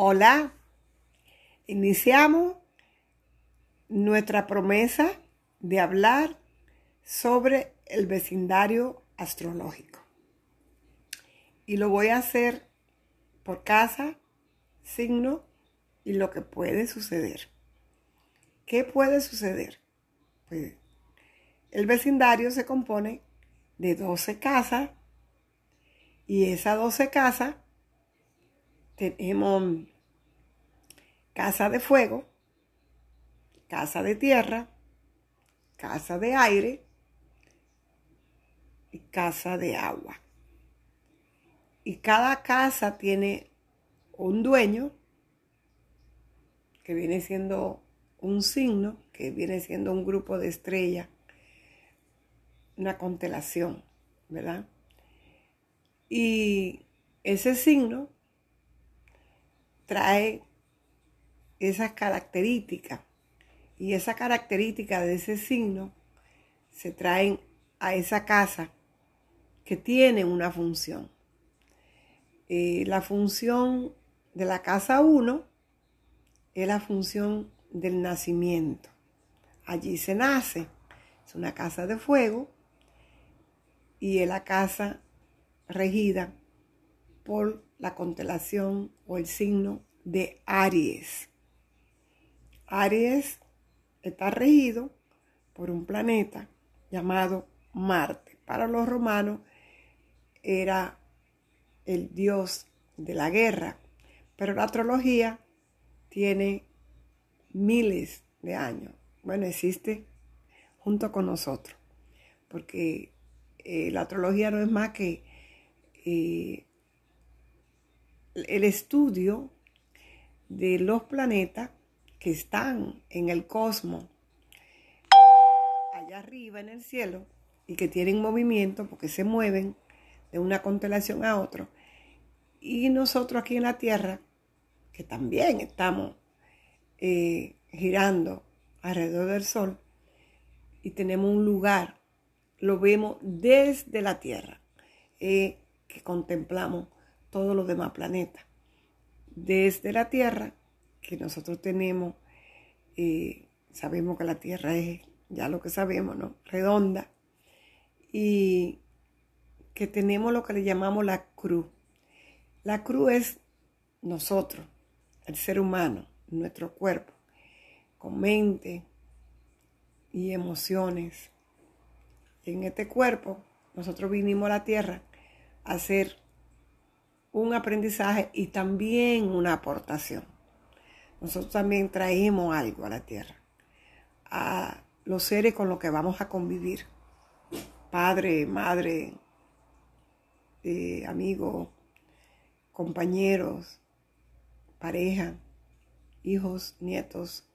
Hola, iniciamos nuestra promesa de hablar sobre el vecindario astrológico. Y lo voy a hacer por casa, signo y lo que puede suceder. ¿Qué puede suceder? Pues el vecindario se compone de 12 casas y esas 12 casas tenemos casa de fuego, casa de tierra, casa de aire y casa de agua. Y cada casa tiene un dueño que viene siendo un signo, que viene siendo un grupo de estrellas, una constelación, ¿verdad? Y ese signo trae esas características y esa característica de ese signo se traen a esa casa que tiene una función. Eh, la función de la casa 1 es la función del nacimiento. Allí se nace. Es una casa de fuego y es la casa regida por la constelación o el signo de Aries. Aries está regido por un planeta llamado Marte. Para los romanos era el dios de la guerra, pero la astrología tiene miles de años. Bueno, existe junto con nosotros, porque eh, la astrología no es más que eh, el estudio de los planetas que están en el cosmos, allá arriba en el cielo, y que tienen movimiento porque se mueven de una constelación a otra. Y nosotros aquí en la Tierra, que también estamos eh, girando alrededor del Sol, y tenemos un lugar, lo vemos desde la Tierra, eh, que contemplamos todos los demás planetas. Desde la Tierra, que nosotros tenemos, eh, sabemos que la Tierra es ya lo que sabemos, ¿no? Redonda. Y que tenemos lo que le llamamos la cruz. La cruz es nosotros, el ser humano, nuestro cuerpo, con mente y emociones. En este cuerpo, nosotros vinimos a la tierra a hacer un aprendizaje y también una aportación. Nosotros también traemos algo a la tierra, a los seres con los que vamos a convivir, padre, madre, eh, amigos, compañeros, pareja, hijos, nietos,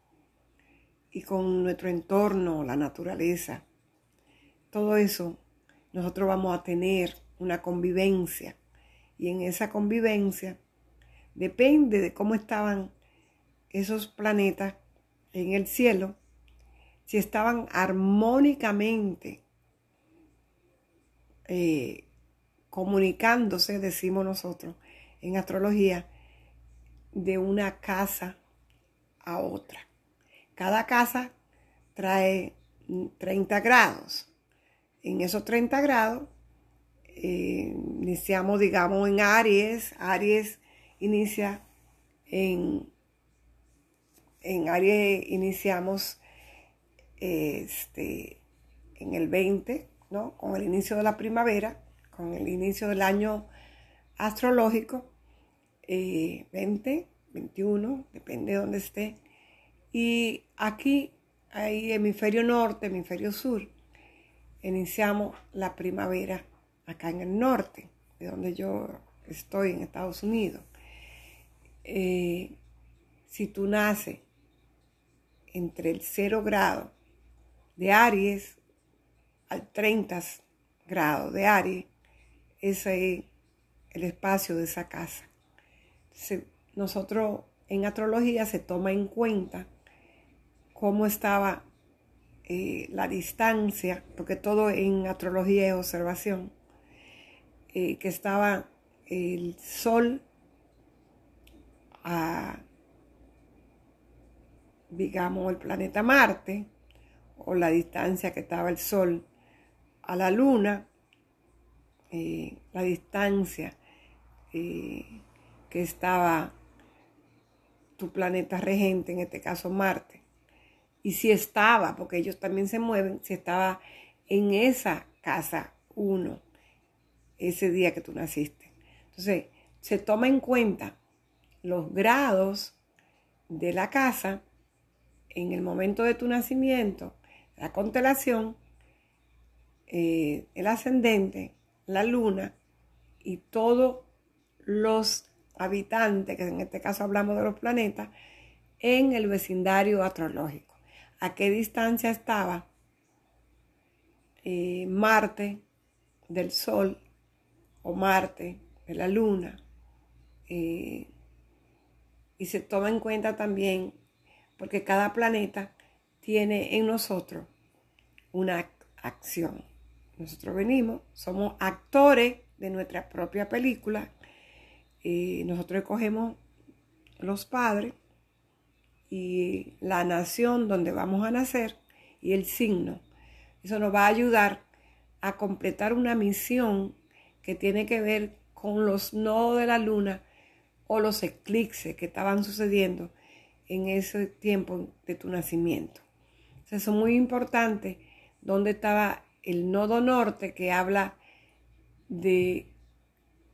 y con nuestro entorno, la naturaleza. Todo eso, nosotros vamos a tener una convivencia y en esa convivencia depende de cómo estaban esos planetas en el cielo, si estaban armónicamente eh, comunicándose, decimos nosotros en astrología, de una casa a otra. Cada casa trae 30 grados. En esos 30 grados iniciamos, digamos, en Aries. Aries inicia en, en Aries iniciamos este, en el 20, ¿no? Con el inicio de la primavera, con el inicio del año astrológico, 20, eh, 21, depende de dónde esté. Y aquí hay hemisferio norte, hemisferio sur. Iniciamos la primavera acá en el norte, de donde yo estoy en Estados Unidos. Eh, si tú naces entre el 0 grado de Aries al 30 grado de Aries, ese es el espacio de esa casa. nosotros en astrología se toma en cuenta cómo estaba eh, la distancia, porque todo en astrología es observación, eh, que estaba el sol a, digamos, el planeta Marte, o la distancia que estaba el Sol a la Luna, eh, la distancia eh, que estaba tu planeta regente, en este caso Marte. Y si estaba, porque ellos también se mueven, si estaba en esa casa 1 ese día que tú naciste. Entonces, se toma en cuenta los grados de la casa en el momento de tu nacimiento, la constelación, eh, el ascendente, la luna y todos los habitantes, que en este caso hablamos de los planetas, en el vecindario astrológico. ¿A qué distancia estaba eh, Marte del Sol o Marte de la Luna? Eh, y se toma en cuenta también, porque cada planeta tiene en nosotros una acción. Nosotros venimos, somos actores de nuestra propia película. y nosotros escogemos los padres y la nación donde vamos a nacer y el signo. Eso nos va a ayudar a completar una misión que tiene que ver con los nodos de la luna o los eclipses que estaban sucediendo en ese tiempo de tu nacimiento. Eso es muy importante, donde estaba el nodo norte que habla de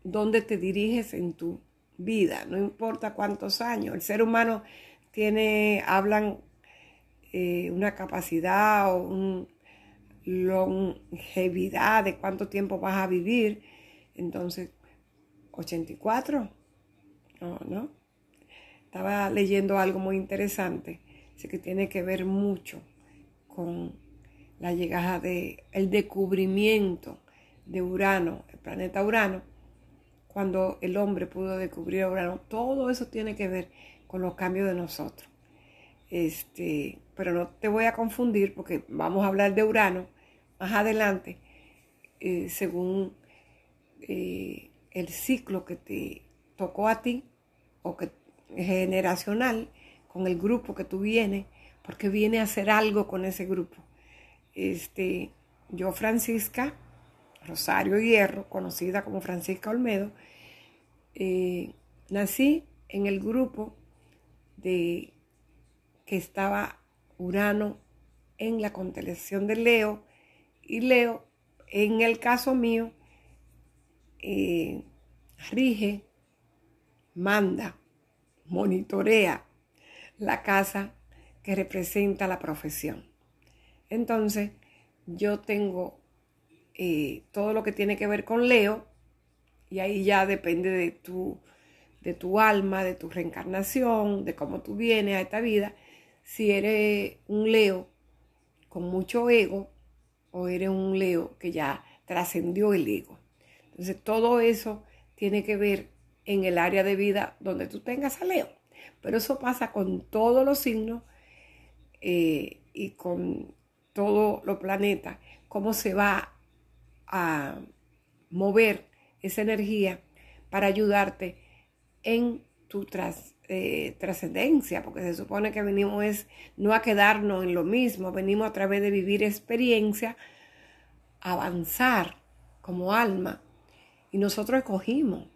dónde te diriges en tu vida, no importa cuántos años. El ser humano tiene, hablan eh, una capacidad o una longevidad de cuánto tiempo vas a vivir. Entonces, 84, no, ¿no? Estaba leyendo algo muy interesante, sé que tiene que ver mucho con la llegada de el descubrimiento de Urano, el planeta Urano, cuando el hombre pudo descubrir Urano, todo eso tiene que ver con los cambios de nosotros. Este, pero no te voy a confundir porque vamos a hablar de Urano más adelante, eh, según eh, el ciclo que te tocó a ti o que generacional con el grupo que tú vienes, porque viene a hacer algo con ese grupo. Este, yo, Francisca Rosario Hierro, conocida como Francisca Olmedo, eh, nací en el grupo de que estaba Urano en la constelación de Leo y Leo, en el caso mío, eh, rige, manda, monitorea la casa que representa la profesión. Entonces, yo tengo eh, todo lo que tiene que ver con Leo, y ahí ya depende de tu, de tu alma, de tu reencarnación, de cómo tú vienes a esta vida. Si eres un Leo con mucho ego o eres un Leo que ya trascendió el ego. Entonces, todo eso tiene que ver en el área de vida donde tú tengas a Leo. Pero eso pasa con todos los signos eh, y con todos los planetas, cómo se va a mover esa energía para ayudarte en tu eh, trascendencia, porque se supone que venimos es no a quedarnos en lo mismo, venimos a través de vivir experiencia, avanzar como alma, y nosotros escogimos.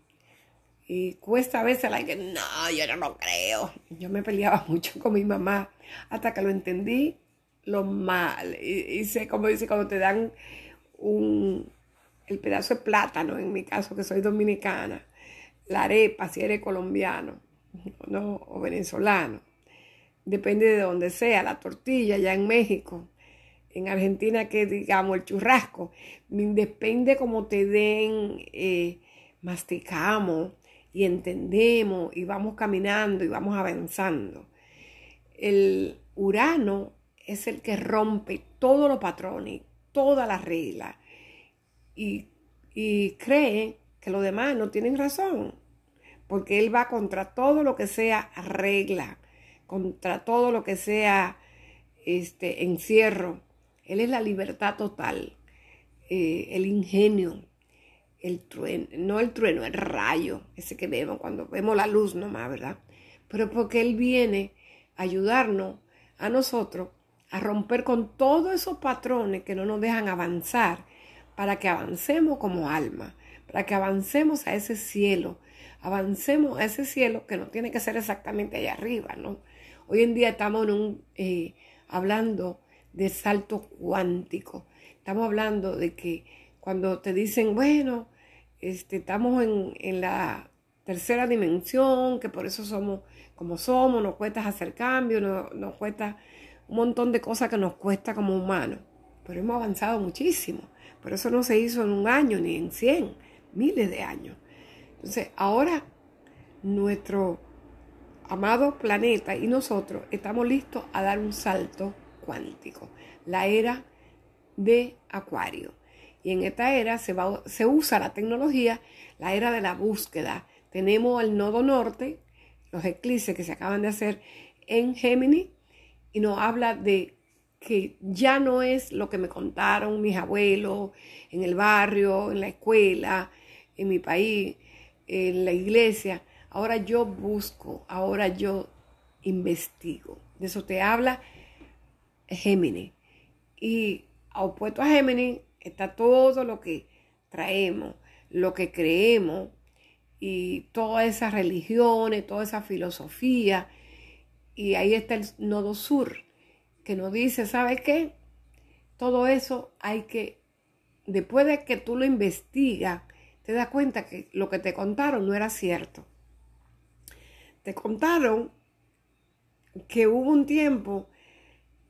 Y cuesta a veces la que no, yo no lo creo. Yo me peleaba mucho con mi mamá hasta que lo entendí lo mal. Y, sé, como dice, cuando te dan un, el pedazo de plátano, en mi caso que soy dominicana, la arepa, si eres colombiano ¿no? o venezolano, depende de donde sea, la tortilla ya en México, en Argentina que digamos el churrasco, depende como te den, eh, masticamos y entendemos y vamos caminando y vamos avanzando. El Urano es el que rompe todos los patrones, todas las reglas y, cree que los demás no tienen razón, porque él va contra todo lo que sea regla, contra todo lo que sea este encierro. Él es la libertad total, eh, el ingenio, el trueno, no el trueno, el rayo, ese que vemos cuando vemos la luz nomás, ¿verdad? Pero porque Él viene a ayudarnos a nosotros a romper con todos esos patrones que no nos dejan avanzar, para que avancemos como alma, para que avancemos a ese cielo, avancemos a ese cielo que no tiene que ser exactamente allá arriba, ¿no? Hoy en día estamos un, eh, hablando de salto cuántico, estamos hablando de que cuando te dicen, bueno, este, estamos en, la tercera dimensión, que por eso somos como somos, nos cuesta hacer cambios, nos, cuesta un montón de cosas que nos cuesta como humanos. Pero hemos avanzado muchísimo. Por eso no se hizo en un año ni en cien, miles de años. Entonces, ahora nuestro amado planeta y nosotros estamos listos a dar un salto cuántico, la era de Acuario. Y en esta era se, va, se usa la tecnología, la era de la búsqueda. Tenemos el nodo norte, los eclipses que se acaban de hacer en Géminis, y nos habla de que ya no es lo que me contaron mis abuelos en el barrio, en la escuela, en mi país, en la iglesia. Ahora yo busco, ahora yo investigo. De eso te habla Géminis. Y opuesto a Géminis está todo lo que traemos, lo que creemos y todas esas religiones, toda esa filosofía. Y ahí está el nodo sur, que nos dice, ¿sabes qué? Todo eso hay que, después de que tú lo investigas, te das cuenta que lo que te contaron no era cierto. Te contaron que hubo un tiempo,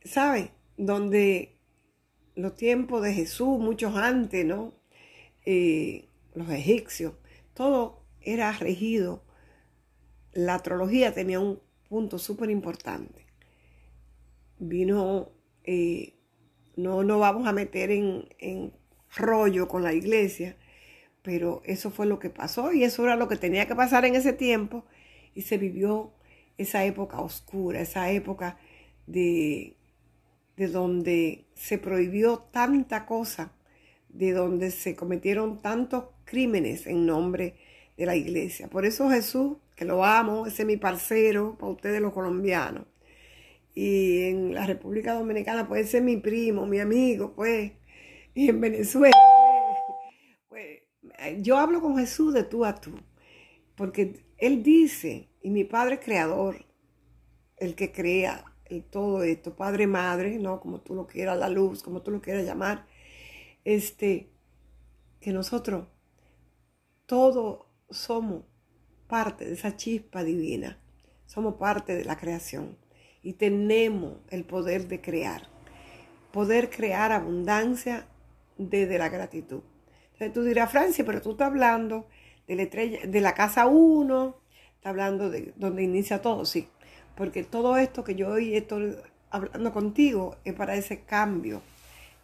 ¿sabes? Donde los tiempos de Jesús, muchos antes, ¿no? Eh, los egipcios, todo era regido. La astrología tenía un punto súper importante. Vino, eh, no nos vamos a meter en, en rollo con la iglesia, pero eso fue lo que pasó y eso era lo que tenía que pasar en ese tiempo y se vivió esa época oscura, esa época de de donde se prohibió tanta cosa, de donde se cometieron tantos crímenes en nombre de la iglesia. Por eso Jesús, que lo amo, ese es mi parcero para ustedes los colombianos. Y en la República Dominicana puede ser mi primo, mi amigo, pues. Y en Venezuela, pues, pues yo hablo con Jesús de tú a tú. Porque Él dice, y mi Padre Creador, el que crea todo esto, padre, madre, ¿no? Como tú lo quieras, la luz, como tú lo quieras llamar, este, que nosotros todos somos parte de esa chispa divina, somos parte de la creación. Y tenemos el poder de crear, poder crear abundancia desde la gratitud. Entonces tú dirás, Francia, pero tú estás hablando de la, de la casa 1, está hablando de donde inicia todo, sí, porque todo esto que yo hoy estoy hablando contigo es para ese cambio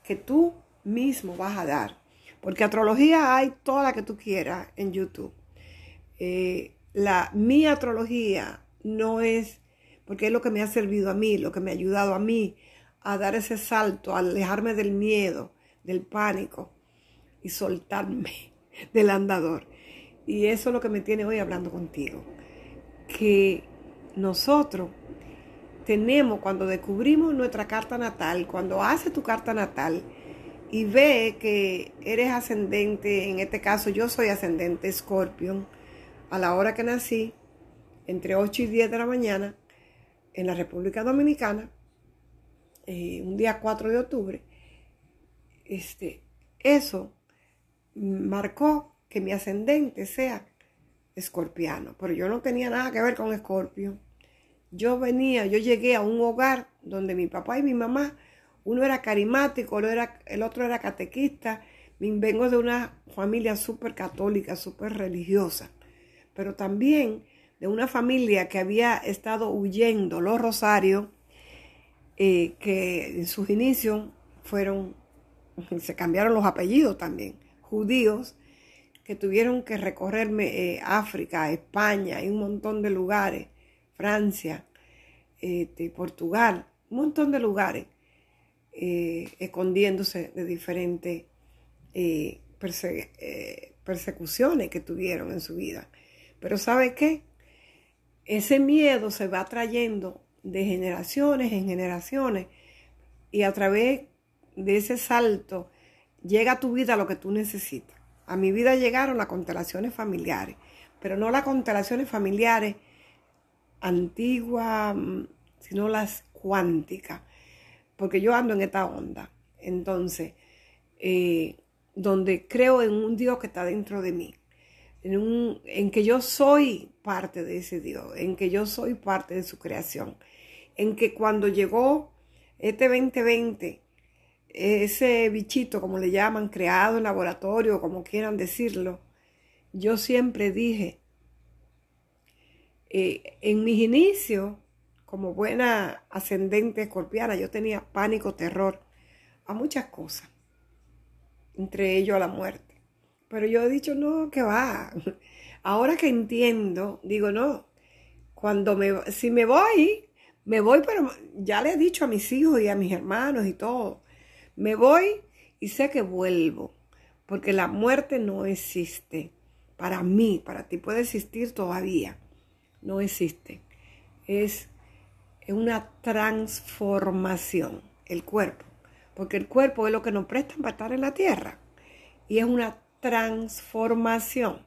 que tú mismo vas a dar. Porque astrología hay toda la que tú quieras en YouTube. Eh, la, mi astrología no es, porque es lo que me ha servido a mí, lo que me ha ayudado a mí a dar ese salto, a alejarme del miedo, del pánico y soltarme del andador. Y eso es lo que me tiene hoy hablando contigo. Que nosotros tenemos, cuando descubrimos nuestra carta natal, cuando hace tu carta natal y ve que eres ascendente, en este caso yo soy ascendente Scorpion, a la hora que nací, entre 8 y 10 de la mañana, en la República Dominicana, eh, un día 4 de octubre, este, eso marcó que mi ascendente sea escorpiano, pero yo no tenía nada que ver con escorpio. Yo venía, yo llegué a un hogar donde mi papá y mi mamá, uno era carismático, el otro era catequista. Vengo de una familia súper católica, súper religiosa, pero también de una familia que había estado huyendo, los Rosarios, eh, que en sus inicios fueron, se cambiaron los apellidos también, judíos, que tuvieron que recorrerme eh, África, España y un montón de lugares, Francia, este, Portugal, un montón de lugares, eh, escondiéndose de diferentes eh, persecuciones que tuvieron en su vida. Pero ¿sabe qué? Ese miedo se va trayendo de generaciones en generaciones y a través de ese salto llega a tu vida lo que tú necesitas. A mi vida llegaron las constelaciones familiares, pero no las constelaciones familiares antiguas, mm, sino las cuánticas, porque yo ando en esta onda. Entonces, eh, donde creo en un Dios que está dentro de mí, en, en que yo soy parte de ese Dios, en que yo soy parte de su creación, en que cuando llegó este 2020, ese bichito, como le llaman, creado en laboratorio, como quieran decirlo, yo siempre dije, eh, en mis inicios, como buena ascendente escorpiana, yo tenía pánico, terror a muchas cosas, entre ellos a la muerte. Pero yo he dicho, no, que va. Ahora que entiendo, digo, no, cuando me, si me voy, me voy, pero ya le he dicho a mis hijos y a mis hermanos y todo, me voy y sé que vuelvo, porque la muerte no existe. Para mí, para ti puede existir todavía, no existe. Es una transformación, el cuerpo, porque el cuerpo es lo que nos prestan para estar en la tierra y es una transformación.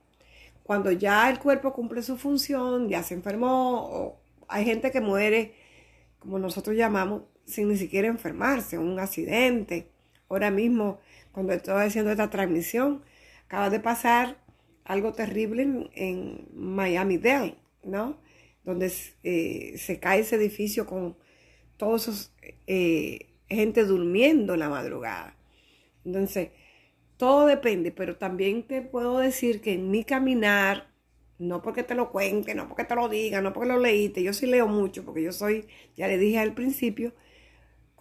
Cuando ya el cuerpo cumple su función, ya se enfermó, o hay gente que muere como nosotros llamamos, sin ni siquiera enfermarse, un accidente. Ahora mismo, cuando estoy haciendo esta transmisión, acaba de pasar algo terrible en, Miami Dade, ¿no? Donde eh, se cae ese edificio con todos esos eh, gente durmiendo en la madrugada. Entonces, todo depende, pero también te puedo decir que en mi caminar no porque te lo cuente, no porque te lo diga, no porque lo leíste. Yo sí leo mucho porque yo soy, ya le dije al principio,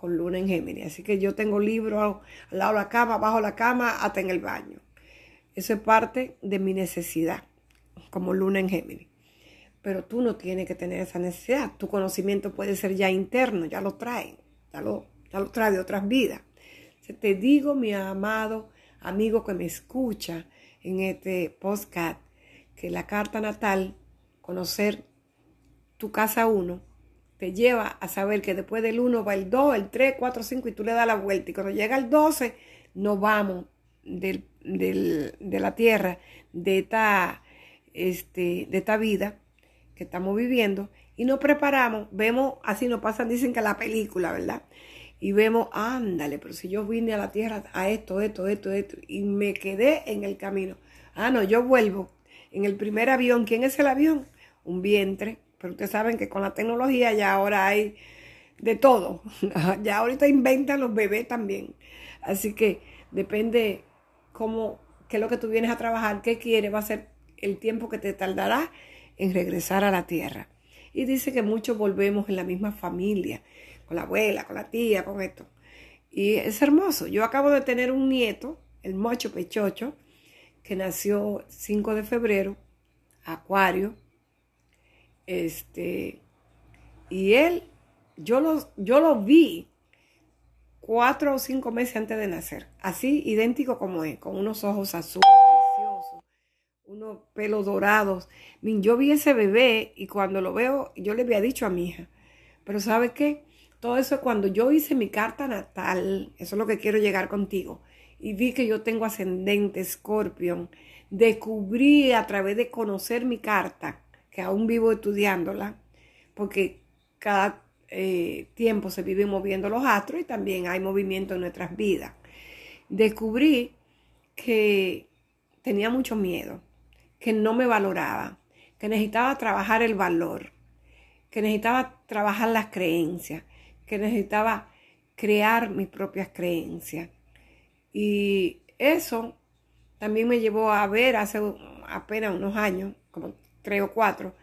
con luna en Géminis. Así que yo tengo libros al lado de la cama, bajo la cama, hasta en el baño. Eso es parte de mi necesidad, como luna en Géminis. Pero tú no tienes que tener esa necesidad. Tu conocimiento puede ser ya interno, ya lo trae, ya lo, ya lo trae de otras vidas. te digo, mi amado amigo que me escucha en este podcast, que la carta natal, conocer tu casa 1, te lleva a saber que después del 1 va el 2, el 3, 4, 5 y tú le das la vuelta. Y cuando llega el 12, nos vamos de la tierra, de esta, este, de esta vida que estamos viviendo y nos preparamos, vemos, así nos pasan, dicen que la película, ¿verdad? Y vemos, ándale, pero si yo vine a la tierra a esto, esto, esto, esto, y me quedé en el camino. Ah, no, yo vuelvo en el primer avión, ¿quién es el avión? Un vientre. Pero ustedes saben que con la tecnología ya ahora hay de todo. ya ahorita inventan los bebés también. Así que depende cómo, qué es lo que tú vienes a trabajar, qué quieres, va a ser el tiempo que te tardará en regresar a la tierra. Y dice que muchos volvemos en la misma familia, con la abuela, con la tía, con esto. Y es hermoso. Yo acabo de tener un nieto, el mocho pechocho, que nació 5 de febrero, Acuario. Este, y él, yo lo, yo lo vi cuatro o cinco meses antes de nacer, así idéntico como es, con unos ojos azules preciosos, unos pelos dorados. Yo vi ese bebé y cuando lo veo, yo le había dicho a mi hija, pero ¿sabe qué? Todo eso es cuando yo hice mi carta natal, eso es lo que quiero llegar contigo y vi que yo tengo ascendente Scorpion, descubrí a través de conocer mi carta, que aún vivo estudiándola, porque cada eh, tiempo se viven moviendo los astros y también hay movimiento en nuestras vidas. Descubrí que tenía mucho miedo, que no me valoraba, que necesitaba trabajar el valor, que necesitaba trabajar las creencias, que necesitaba crear mis propias creencias y eso también me llevó a ver hace apenas unos años, como tres o cuatro,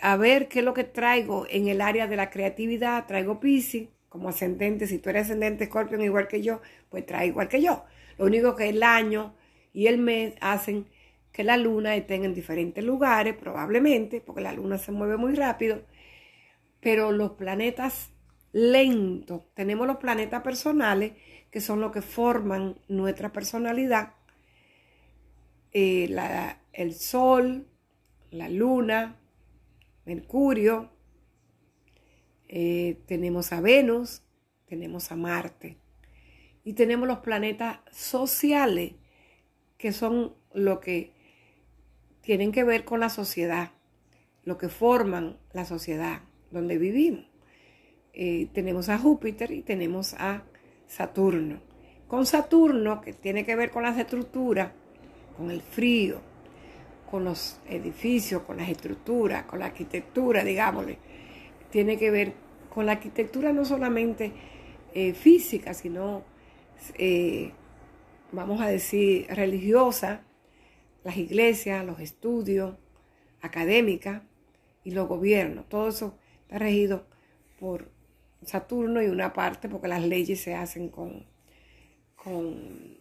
a ver qué es lo que traigo en el área de la creatividad. Traigo Pisces como ascendente. Si tú eres ascendente Scorpion igual que yo, pues trae igual que yo. Lo único que el año y el mes hacen que la luna esté en diferentes lugares, probablemente, porque la luna se mueve muy rápido. Pero los planetas lentos, tenemos los planetas personales que son los que forman nuestra personalidad, eh, el Sol, la Luna, Mercurio, eh, tenemos a Venus, tenemos a Marte y tenemos los planetas sociales que son lo que tienen que ver con la sociedad, lo que forman la sociedad donde vivimos. Eh, tenemos a Júpiter y tenemos a Saturno. Con Saturno, que tiene que ver con las estructuras, con el frío, con los edificios, con las estructuras, con la arquitectura, digámosle, tiene que ver con la arquitectura no solamente eh, física, sino, eh, vamos a decir, religiosa, las iglesias, los estudios, académicas y los gobiernos. Todo eso está regido por Saturno y una parte porque las leyes se hacen con, con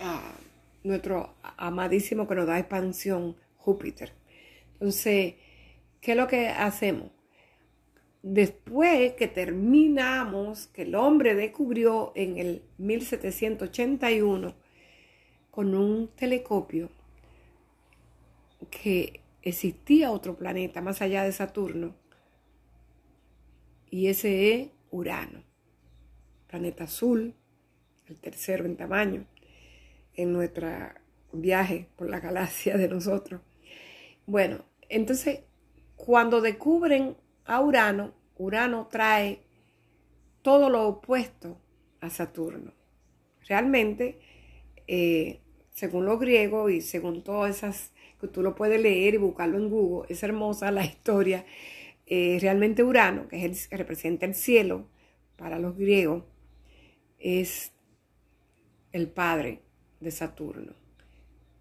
ah, nuestro amadísimo que nos da expansión, Júpiter. Entonces, ¿qué es lo que hacemos? Después que terminamos, que el hombre descubrió en el 1781 con un telescopio que existía otro planeta más allá de Saturno, y ese es Urano, planeta azul, el tercero en tamaño, en nuestro viaje por la galaxia de nosotros. Bueno, entonces, cuando descubren a Urano, Urano trae todo lo opuesto a Saturno. Realmente, eh, según los griegos y según todas esas que tú lo puedes leer y buscarlo en Google, es hermosa la historia. Eh, realmente Urano, que, es el, representa el cielo para los griegos, es el padre de Saturno.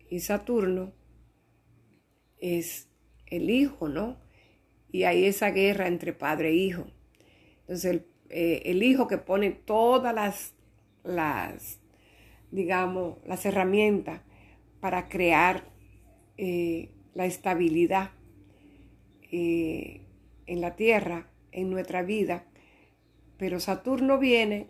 Y Saturno es el hijo, ¿no? Y hay esa guerra entre padre e hijo. Entonces, el, eh, hijo que pone todas las, las, digamos, las herramientas para crear eh, la estabilidad eh, en la tierra, en nuestra vida. Pero Saturno viene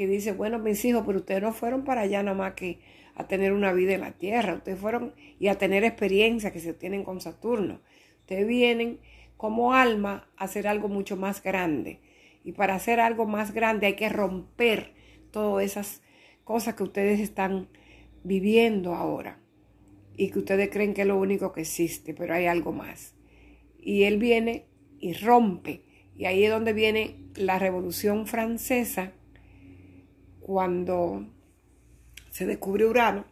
que dice, bueno, mis hijos, pero ustedes no fueron para allá nomás que a tener una vida en la tierra, ustedes fueron y a tener experiencias que se tienen con Saturno. Ustedes vienen como alma a hacer algo mucho más grande. Y para hacer algo más grande hay que romper todas esas cosas que ustedes están viviendo ahora y que ustedes creen que es lo único que existe, pero hay algo más. Y él viene y rompe. Y ahí es donde viene la Revolución Francesa, cuando se descubre Urano,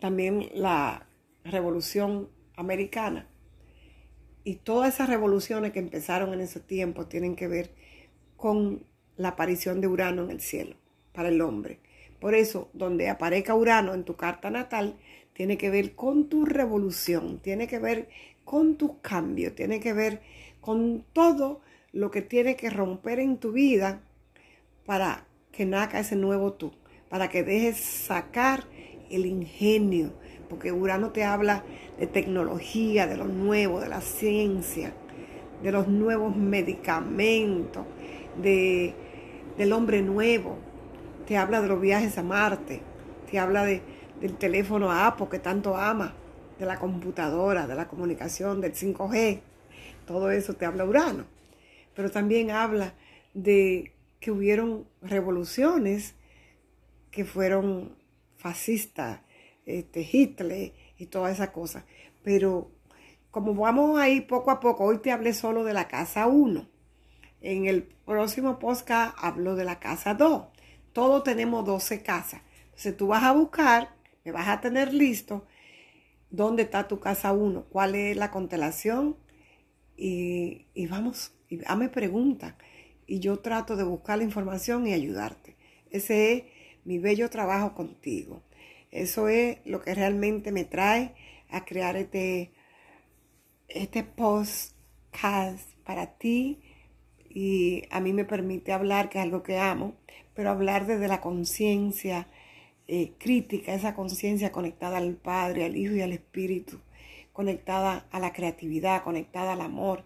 también la Revolución Americana. Y todas esas revoluciones que empezaron en ese tiempo tienen que ver con la aparición de Urano en el cielo para el hombre. Por eso, donde aparezca Urano en tu carta natal, tiene que ver con tu revolución, tiene que ver con tus cambios, tiene que ver con todo lo que tiene que romper en tu vida para que naca ese nuevo tú, para que dejes sacar el ingenio, porque Urano te habla de tecnología, de lo nuevo, de la ciencia, de los nuevos medicamentos, de, del hombre nuevo, te habla de los viajes a Marte, te habla de del teléfono Apple que tanto ama, de la computadora, de la comunicación, del 5G. Todo eso te habla Urano. Pero también habla de que hubieron revoluciones que fueron fascistas, este, Hitler y toda esa cosa. Pero como vamos ahí poco a poco, hoy te hablé solo de la casa 1. En el próximo podcast hablo de la casa 2. Todos tenemos 12 casas. Entonces tú vas a buscar vas a tener listo dónde está tu casa uno, cuál es la constelación y, vamos, y hazme preguntas y yo trato de buscar la información y ayudarte. Ese es mi bello trabajo contigo. Eso es lo que realmente me trae a crear este, este podcast para ti y a mí me permite hablar, que es algo que amo, pero hablar desde la conciencia eh, crítica, esa conciencia conectada al Padre, al Hijo y al Espíritu, conectada a la creatividad, conectada al amor,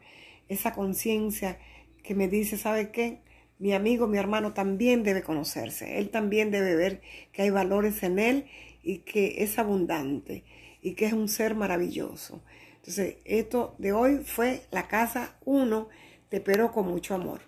esa conciencia que me dice, ¿sabe qué? Mi amigo, mi hermano también debe conocerse, él también debe ver que hay valores en él y que es abundante y que es un ser maravilloso. Entonces, esto de hoy fue la casa 1. Te espero con mucho amor.